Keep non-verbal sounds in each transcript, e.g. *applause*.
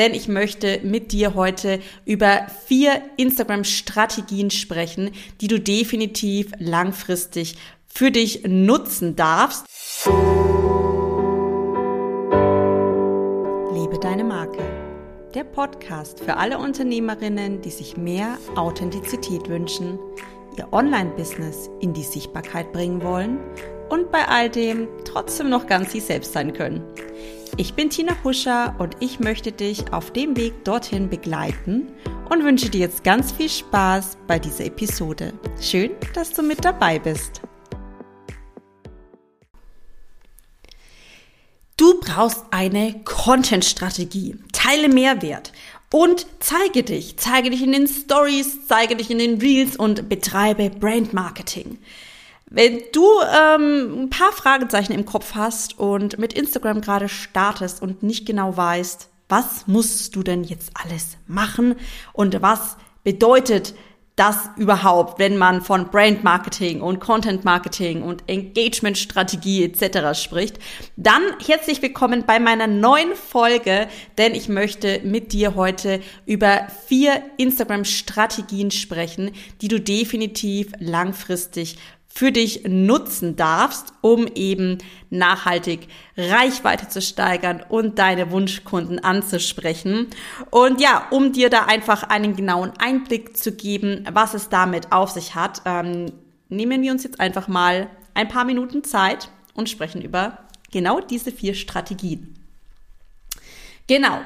denn ich möchte mit dir heute über vier Instagram-Strategien sprechen, die du definitiv langfristig für dich nutzen darfst. Lebe deine Marke. Der Podcast für alle Unternehmerinnen, die sich mehr Authentizität wünschen, ihr Online-Business in die Sichtbarkeit bringen wollen und bei all dem trotzdem noch ganz sie selbst sein können. Ich bin Tina Huscher und ich möchte dich auf dem Weg dorthin begleiten und wünsche dir jetzt ganz viel Spaß bei dieser Episode. Schön, dass du mit dabei bist. Du brauchst eine Content-Strategie. Teile Mehrwert und zeige dich. Zeige dich in den Stories, zeige dich in den Reels und betreibe Brand Marketing. Wenn du ähm, ein paar Fragezeichen im Kopf hast und mit Instagram gerade startest und nicht genau weißt, was musst du denn jetzt alles machen und was bedeutet das überhaupt, wenn man von Brand Marketing und Content Marketing und Engagement Strategie etc. spricht, dann herzlich willkommen bei meiner neuen Folge, denn ich möchte mit dir heute über vier Instagram Strategien sprechen, die du definitiv langfristig für dich nutzen darfst, um eben nachhaltig Reichweite zu steigern und deine Wunschkunden anzusprechen. Und ja, um dir da einfach einen genauen Einblick zu geben, was es damit auf sich hat, ähm, nehmen wir uns jetzt einfach mal ein paar Minuten Zeit und sprechen über genau diese vier Strategien. Genau.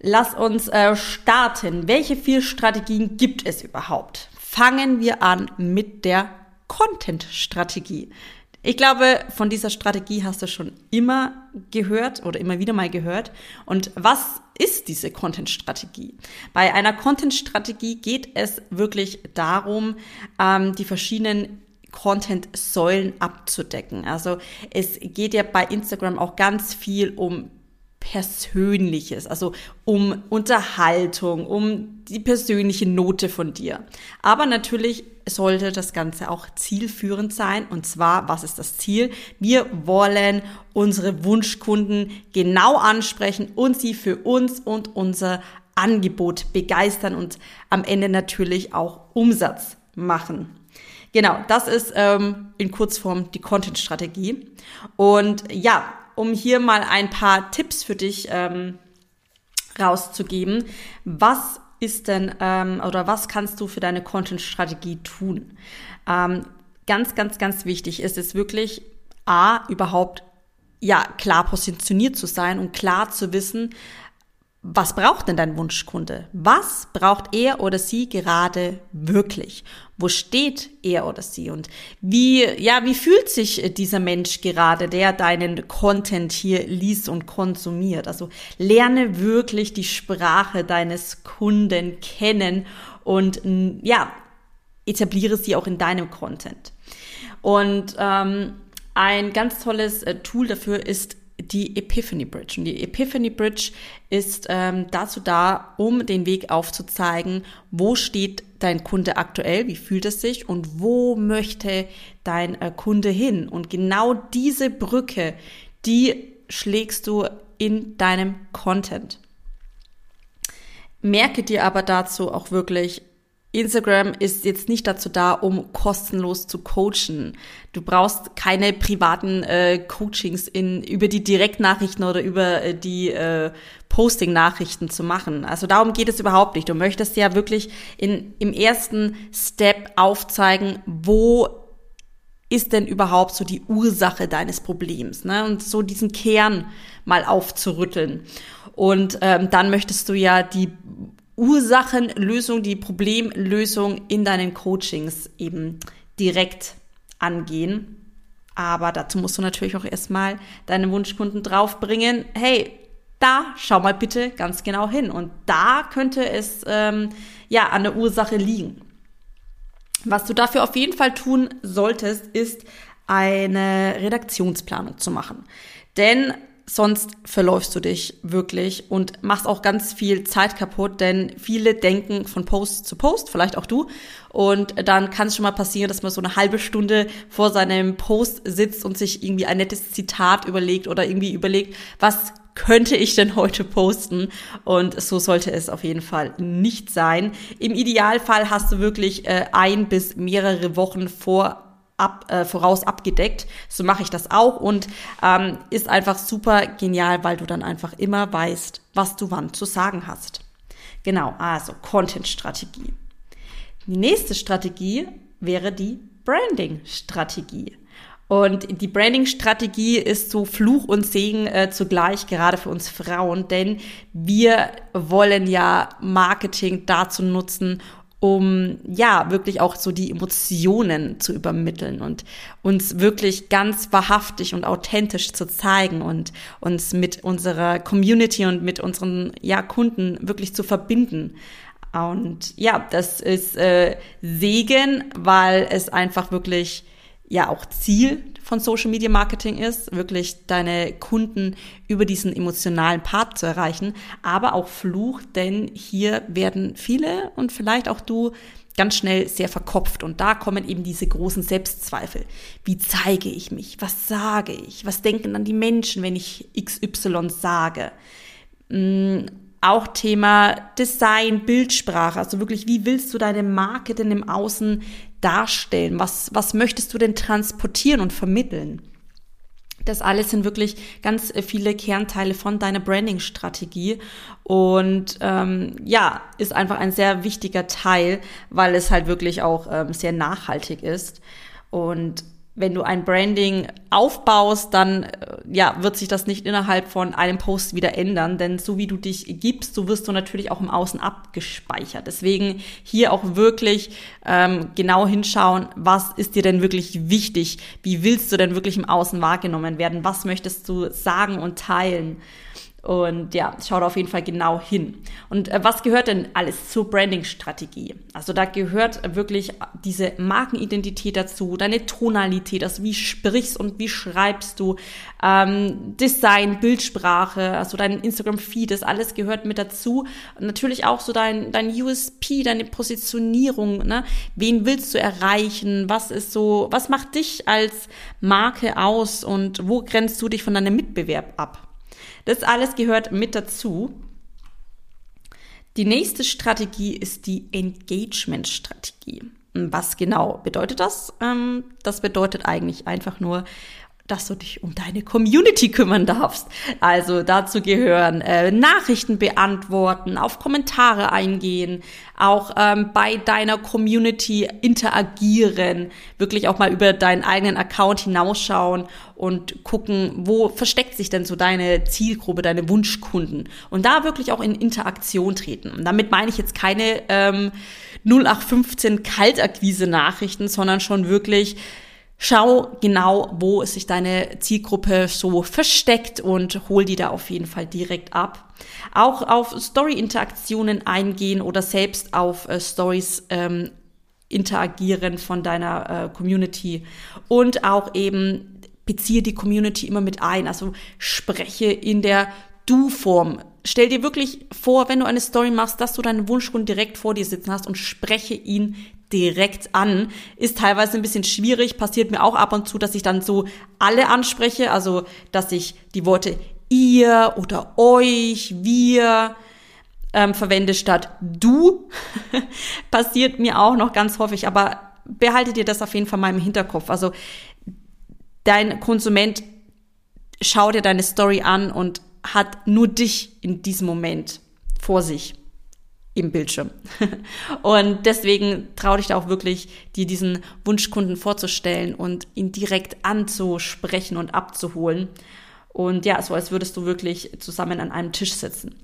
Lass uns äh, starten. Welche vier Strategien gibt es überhaupt? Fangen wir an mit der Content-Strategie. Ich glaube, von dieser Strategie hast du schon immer gehört oder immer wieder mal gehört. Und was ist diese Content-Strategie? Bei einer Content-Strategie geht es wirklich darum, ähm, die verschiedenen Content-Säulen abzudecken. Also es geht ja bei Instagram auch ganz viel um Persönliches, also um Unterhaltung, um die persönliche Note von dir. Aber natürlich sollte das Ganze auch zielführend sein. Und zwar, was ist das Ziel? Wir wollen unsere Wunschkunden genau ansprechen und sie für uns und unser Angebot begeistern und am Ende natürlich auch Umsatz machen. Genau, das ist ähm, in Kurzform die Content-Strategie. Und ja, um hier mal ein paar Tipps für dich ähm, rauszugeben. Was ist denn ähm, oder was kannst du für deine Content-Strategie tun? Ähm, ganz, ganz, ganz wichtig ist es wirklich, A, überhaupt ja klar positioniert zu sein und klar zu wissen, was braucht denn dein Wunschkunde? Was braucht er oder sie gerade wirklich? Wo steht er oder sie? Und wie, ja, wie fühlt sich dieser Mensch gerade, der deinen Content hier liest und konsumiert? Also lerne wirklich die Sprache deines Kunden kennen und, ja, etabliere sie auch in deinem Content. Und ähm, ein ganz tolles äh, Tool dafür ist die Epiphany Bridge. Und die Epiphany Bridge ist ähm, dazu da, um den Weg aufzuzeigen, wo steht dein Kunde aktuell, wie fühlt es sich und wo möchte dein äh, Kunde hin. Und genau diese Brücke, die schlägst du in deinem Content. Merke dir aber dazu auch wirklich, Instagram ist jetzt nicht dazu da, um kostenlos zu coachen. Du brauchst keine privaten äh, Coachings in, über die Direktnachrichten oder über äh, die äh, Posting-Nachrichten zu machen. Also darum geht es überhaupt nicht. Du möchtest ja wirklich in, im ersten Step aufzeigen, wo ist denn überhaupt so die Ursache deines Problems, ne? Und so diesen Kern mal aufzurütteln. Und ähm, dann möchtest du ja die Ursachenlösung, die Problemlösung in deinen Coachings eben direkt angehen. Aber dazu musst du natürlich auch erstmal deine Wunschkunden draufbringen, hey, da schau mal bitte ganz genau hin. Und da könnte es ähm, ja an der Ursache liegen. Was du dafür auf jeden Fall tun solltest, ist eine Redaktionsplanung zu machen. Denn sonst verläufst du dich wirklich und machst auch ganz viel Zeit kaputt, denn viele denken von Post zu Post, vielleicht auch du. Und dann kann es schon mal passieren, dass man so eine halbe Stunde vor seinem Post sitzt und sich irgendwie ein nettes Zitat überlegt oder irgendwie überlegt, was könnte ich denn heute posten? Und so sollte es auf jeden Fall nicht sein. Im Idealfall hast du wirklich äh, ein bis mehrere Wochen vor ab, äh, voraus abgedeckt. So mache ich das auch und ähm, ist einfach super genial, weil du dann einfach immer weißt, was du wann zu sagen hast. Genau, also Content-Strategie. Die nächste Strategie wäre die Branding-Strategie. Und die Branding-Strategie ist so Fluch und Segen äh, zugleich, gerade für uns Frauen, denn wir wollen ja Marketing dazu nutzen, um ja wirklich auch so die Emotionen zu übermitteln und uns wirklich ganz wahrhaftig und authentisch zu zeigen und uns mit unserer Community und mit unseren ja Kunden wirklich zu verbinden. Und ja, das ist äh, Segen, weil es einfach wirklich ja auch Ziel von Social Media Marketing ist, wirklich deine Kunden über diesen emotionalen Part zu erreichen, aber auch Fluch, denn hier werden viele und vielleicht auch du ganz schnell sehr verkopft und da kommen eben diese großen Selbstzweifel. Wie zeige ich mich? Was sage ich? Was denken dann die Menschen, wenn ich XY sage? Hm, auch Thema Design, Bildsprache, also wirklich, wie willst du deine Marke denn im Außen darstellen? Was, was möchtest du denn transportieren und vermitteln? Das alles sind wirklich ganz viele Kernteile von deiner Branding-Strategie und ähm, ja, ist einfach ein sehr wichtiger Teil, weil es halt wirklich auch ähm, sehr nachhaltig ist. Und wenn du ein Branding aufbaust, dann äh, ja, wird sich das nicht innerhalb von einem Post wieder ändern, denn so wie du dich gibst, so wirst du natürlich auch im Außen abgespeichert. Deswegen hier auch wirklich ähm, genau hinschauen, was ist dir denn wirklich wichtig? Wie willst du denn wirklich im Außen wahrgenommen werden? Was möchtest du sagen und teilen? Und ja, schau da auf jeden Fall genau hin. Und äh, was gehört denn alles zur Branding-Strategie? Also da gehört wirklich diese Markenidentität dazu, deine Tonalität, also wie sprichst und wie schreibst du, ähm, Design, Bildsprache, also dein Instagram-Feed, das alles gehört mit dazu. Und natürlich auch so dein, dein USP, deine Positionierung, ne? Wen willst du erreichen? Was ist so, was macht dich als Marke aus und wo grenzt du dich von deinem Mitbewerb ab? Das alles gehört mit dazu. Die nächste Strategie ist die Engagement-Strategie. Was genau bedeutet das? Ähm, das bedeutet eigentlich einfach nur, dass du dich um deine Community kümmern darfst. Also dazu gehören äh, Nachrichten beantworten, auf Kommentare eingehen, auch ähm, bei deiner Community interagieren, wirklich auch mal über deinen eigenen Account hinausschauen und gucken, wo versteckt sich denn so deine Zielgruppe, deine Wunschkunden und da wirklich auch in Interaktion treten. Und damit meine ich jetzt keine ähm, 0815 Kaltakquise-Nachrichten, sondern schon wirklich Schau genau, wo sich deine Zielgruppe so versteckt und hol die da auf jeden Fall direkt ab. Auch auf Story-Interaktionen eingehen oder selbst auf äh, Stories ähm, interagieren von deiner äh, Community und auch eben beziehe die Community immer mit ein. Also spreche in der Du-Form. Stell dir wirklich vor, wenn du eine Story machst, dass du deinen Wunschkunden direkt vor dir sitzen hast und spreche ihn direkt an. Ist teilweise ein bisschen schwierig, passiert mir auch ab und zu, dass ich dann so alle anspreche, also dass ich die Worte ihr oder euch, wir ähm, verwende statt du. *laughs* passiert mir auch noch ganz häufig, aber behalte dir das auf jeden Fall mal im Hinterkopf. Also dein Konsument schaut dir deine Story an und hat nur dich in diesem Moment vor sich im Bildschirm. *laughs* Und deswegen trau dich da auch wirklich, dir diesen Wunschkunden vorzustellen und ihn direkt anzusprechen und abzuholen. Und ja, so als würdest du wirklich zusammen an einem Tisch sitzen.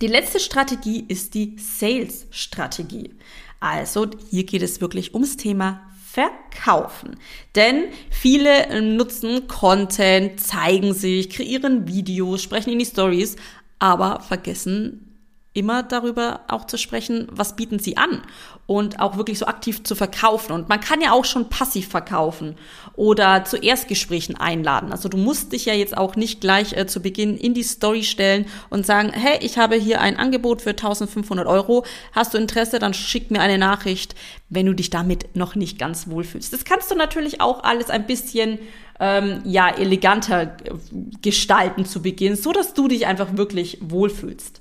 Die letzte Strategie ist die Sales-Strategie. Also hier geht es wirklich ums Thema Verkaufen. Denn viele nutzen Content, zeigen sich, kreieren Videos, sprechen in die Stories, aber vergessen immer darüber auch zu sprechen, was bieten sie an und auch wirklich so aktiv zu verkaufen. Und man kann ja auch schon passiv verkaufen oder zu Erstgesprächen einladen. Also du musst dich ja jetzt auch nicht gleich äh, zu Beginn in die Story stellen und sagen, hey, ich habe hier ein Angebot für 1500 Euro. Hast du Interesse? Dann schick mir eine Nachricht, wenn du dich damit noch nicht ganz wohlfühlst. Das kannst du natürlich auch alles ein bisschen ähm, ja eleganter gestalten zu Beginn, so dass du dich einfach wirklich wohlfühlst.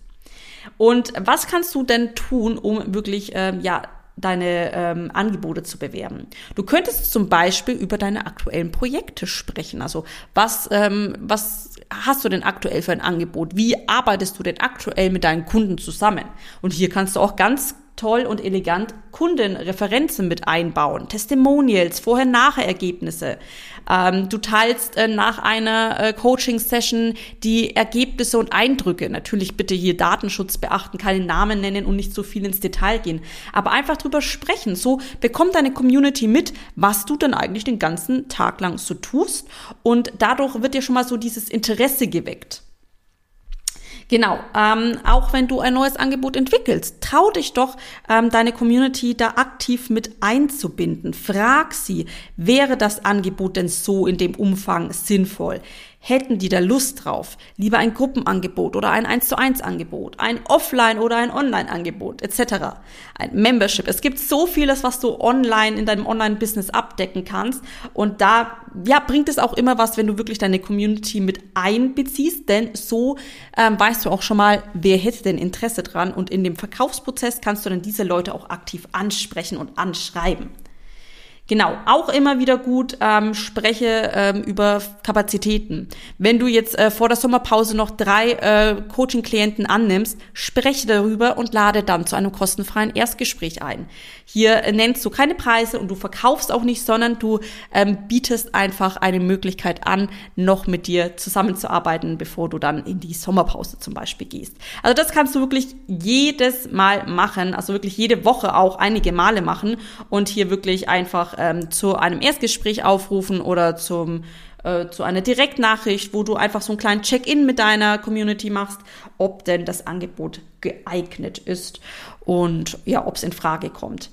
Und was kannst du denn tun, um wirklich ähm, ja deine ähm, Angebote zu bewerben. Du könntest zum Beispiel über deine aktuellen Projekte sprechen. Also was, ähm, was hast du denn aktuell für ein Angebot? Wie arbeitest du denn aktuell mit deinen Kunden zusammen? Und hier kannst du auch ganz toll und elegant Kundenreferenzen mit einbauen, Testimonials, Vorher-Nachher-Ergebnisse. Ähm, du teilst äh, nach einer äh, Coaching-Session die Ergebnisse und Eindrücke. Natürlich bitte hier Datenschutz beachten, keine Namen nennen und nicht so viel ins Detail gehen. Aber einfach drüber sprechen. So bekommt deine Community mit, was du dann eigentlich den ganzen Tag lang so tust. Und dadurch wird dir schon mal so dieses Interesse geweckt. Genau, ähm, auch wenn du ein neues Angebot entwickelst, trau dich doch, ähm, deine Community da aktiv mit einzubinden. Frag sie, wäre das Angebot denn so in dem Umfang sinnvoll? Hätten die da Lust drauf? Lieber ein Gruppenangebot oder ein 1 zu 1 Angebot, ein Offline oder ein Online Angebot etc. Ein Membership. Es gibt so vieles, was du online in deinem Online-Business abdecken kannst. Und da ja, bringt es auch immer was, wenn du wirklich deine Community mit einbeziehst, denn so ähm, weißt du auch schon mal, wer hätte denn Interesse dran. Und in dem Verkaufsprozess kannst du dann diese Leute auch aktiv ansprechen und anschreiben. Genau, auch immer wieder gut ähm, spreche ähm, über Kapazitäten. Wenn du jetzt äh, vor der Sommerpause noch drei äh, Coaching-Klienten annimmst, spreche darüber und lade dann zu einem kostenfreien Erstgespräch ein. Hier äh, nennst du keine Preise und du verkaufst auch nicht, sondern du ähm, bietest einfach eine Möglichkeit an, noch mit dir zusammenzuarbeiten, bevor du dann in die Sommerpause zum Beispiel gehst. Also das kannst du wirklich jedes Mal machen, also wirklich jede Woche auch einige Male machen und hier wirklich einfach ähm, zu einem Erstgespräch aufrufen oder zum äh, zu einer Direktnachricht, wo du einfach so einen kleinen Check-in mit deiner Community machst, ob denn das Angebot geeignet ist und ja, ob es in Frage kommt.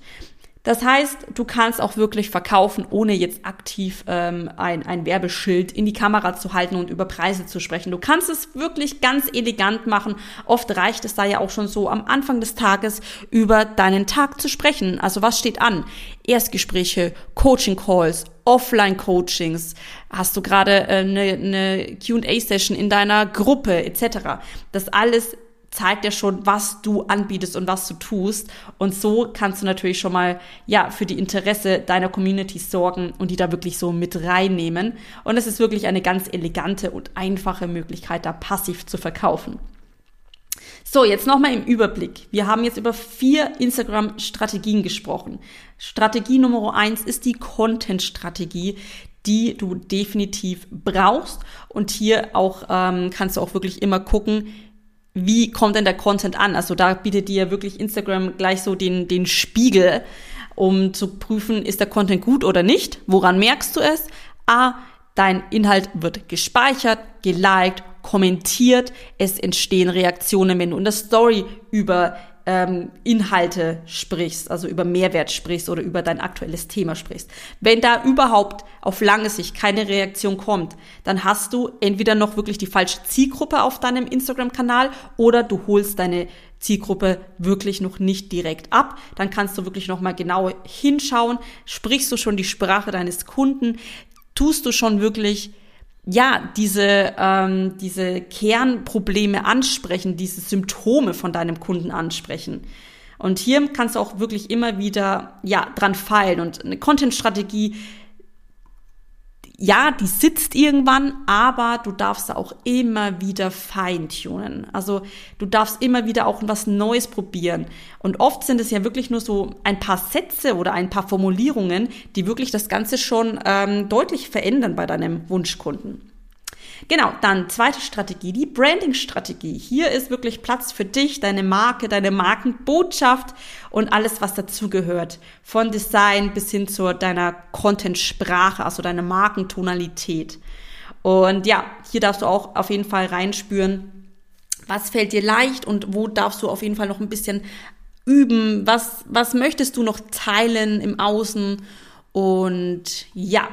Das heißt, du kannst auch wirklich verkaufen, ohne jetzt aktiv ähm, ein, ein Werbeschild in die Kamera zu halten und über Preise zu sprechen. Du kannst es wirklich ganz elegant machen. Oft reicht es da ja auch schon so am Anfang des Tages über deinen Tag zu sprechen. Also was steht an? Erstgespräche, Coaching-Calls, Offline-Coachings, hast du gerade eine, äh, eine QA-Session in deiner Gruppe etc. Das alles zeigt ja schon, was du anbietest und was du tust. Und so kannst du natürlich schon mal, ja, für die Interesse deiner Community sorgen und die da wirklich so mit reinnehmen. Und es ist wirklich eine ganz elegante und einfache Möglichkeit, da passiv zu verkaufen. So, jetzt nochmal im Überblick. Wir haben jetzt über vier Instagram-Strategien gesprochen. Strategie Nummer eins ist die Content-Strategie, die du definitiv brauchst. Und hier auch ähm, kannst du auch wirklich immer gucken, wie kommt denn der Content an? Also da bietet dir wirklich Instagram gleich so den, den Spiegel, um zu prüfen, ist der Content gut oder nicht. Woran merkst du es? A, dein Inhalt wird gespeichert, geliked, kommentiert, es entstehen Reaktionen, wenn du in der Story über ähm, Inhalte sprichst, also über Mehrwert sprichst oder über dein aktuelles Thema sprichst. Wenn da überhaupt auf lange Sicht keine Reaktion kommt, dann hast du entweder noch wirklich die falsche Zielgruppe auf deinem Instagram-Kanal oder du holst deine Zielgruppe wirklich noch nicht direkt ab. Dann kannst du wirklich noch mal genau hinschauen. Sprichst du schon die Sprache deines Kunden? Tust du schon wirklich ja, diese, ähm, diese Kernprobleme ansprechen, diese Symptome von deinem Kunden ansprechen. Und hier kannst du auch wirklich immer wieder, ja, dran feilen. Und eine Content-Strategie ja, die sitzt irgendwann, aber du darfst auch immer wieder feintunen. Also du darfst immer wieder auch was Neues probieren. Und oft sind es ja wirklich nur so ein paar Sätze oder ein paar Formulierungen, die wirklich das Ganze schon ähm, deutlich verändern bei deinem Wunschkunden. Genau, dann zweite Strategie, die Branding-Strategie. Hier ist wirklich Platz für dich, deine Marke, deine Markenbotschaft und alles, was dazugehört. Von Design bis hin zu deiner Content-Sprache, also deiner Markentonalität. Und ja, hier darfst du auch auf jeden Fall reinspüren, was fällt dir leicht und wo darfst du auf jeden Fall noch ein bisschen üben, was, was möchtest du noch teilen im Außen und ja,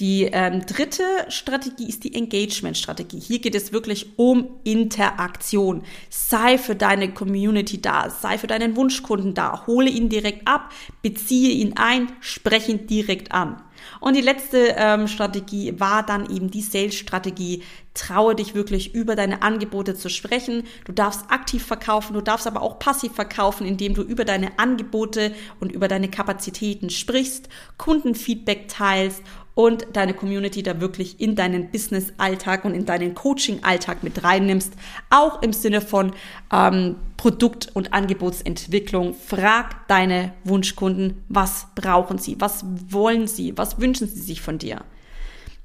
die ähm, dritte Strategie ist die Engagement-Strategie. Hier geht es wirklich um Interaktion. Sei für deine Community da, sei für deinen Wunschkunden da, hole ihn direkt ab, beziehe ihn ein, spreche ihn direkt an. Und die letzte ähm, Strategie war dann eben die Sales-Strategie. Traue dich wirklich über deine Angebote zu sprechen. Du darfst aktiv verkaufen, du darfst aber auch passiv verkaufen, indem du über deine Angebote und über deine Kapazitäten sprichst, Kundenfeedback teilst und deine Community da wirklich in deinen Business-Alltag und in deinen Coaching-Alltag mit reinnimmst. Auch im Sinne von ähm, Produkt- und Angebotsentwicklung. Frag deine Wunschkunden, was brauchen sie, was wollen sie, was wünschen sie sich von dir.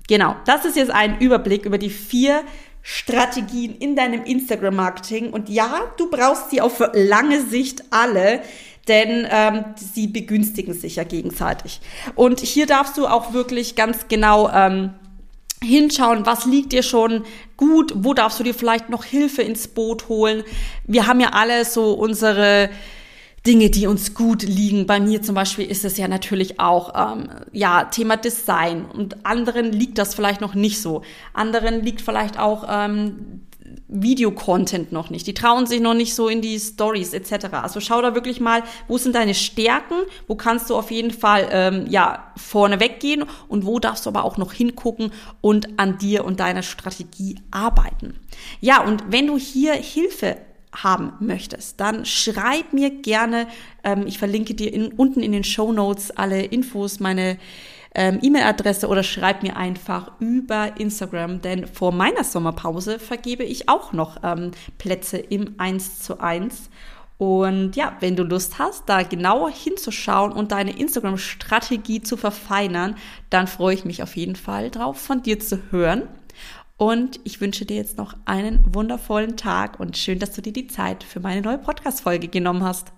Genau, das ist jetzt ein Überblick über die vier Strategien in deinem Instagram-Marketing. Und ja, du brauchst sie auf lange Sicht alle denn ähm, sie begünstigen sich ja gegenseitig. Und hier darfst du auch wirklich ganz genau ähm, hinschauen, was liegt dir schon gut, wo darfst du dir vielleicht noch Hilfe ins Boot holen. Wir haben ja alle so unsere Dinge, die uns gut liegen. Bei mir zum Beispiel ist es ja natürlich auch ähm, ja Thema Design und anderen liegt das vielleicht noch nicht so. Anderen liegt vielleicht auch ähm, Videocontent noch nicht. Die trauen sich noch nicht so in die Stories etc. Also schau da wirklich mal, wo sind deine Stärken, wo kannst du auf jeden Fall ähm, ja vorne weggehen und wo darfst du aber auch noch hingucken und an dir und deiner Strategie arbeiten. Ja, und wenn du hier Hilfe haben möchtest, dann schreib mir gerne. Ähm, ich verlinke dir in, unten in den Show Notes alle Infos, meine ähm, E-Mail-Adresse oder schreib mir einfach über Instagram, denn vor meiner Sommerpause vergebe ich auch noch ähm, Plätze im 1 zu 1. Und ja, wenn du Lust hast, da genauer hinzuschauen und deine Instagram-Strategie zu verfeinern, dann freue ich mich auf jeden Fall drauf, von dir zu hören. Und ich wünsche dir jetzt noch einen wundervollen Tag und schön, dass du dir die Zeit für meine neue Podcast-Folge genommen hast.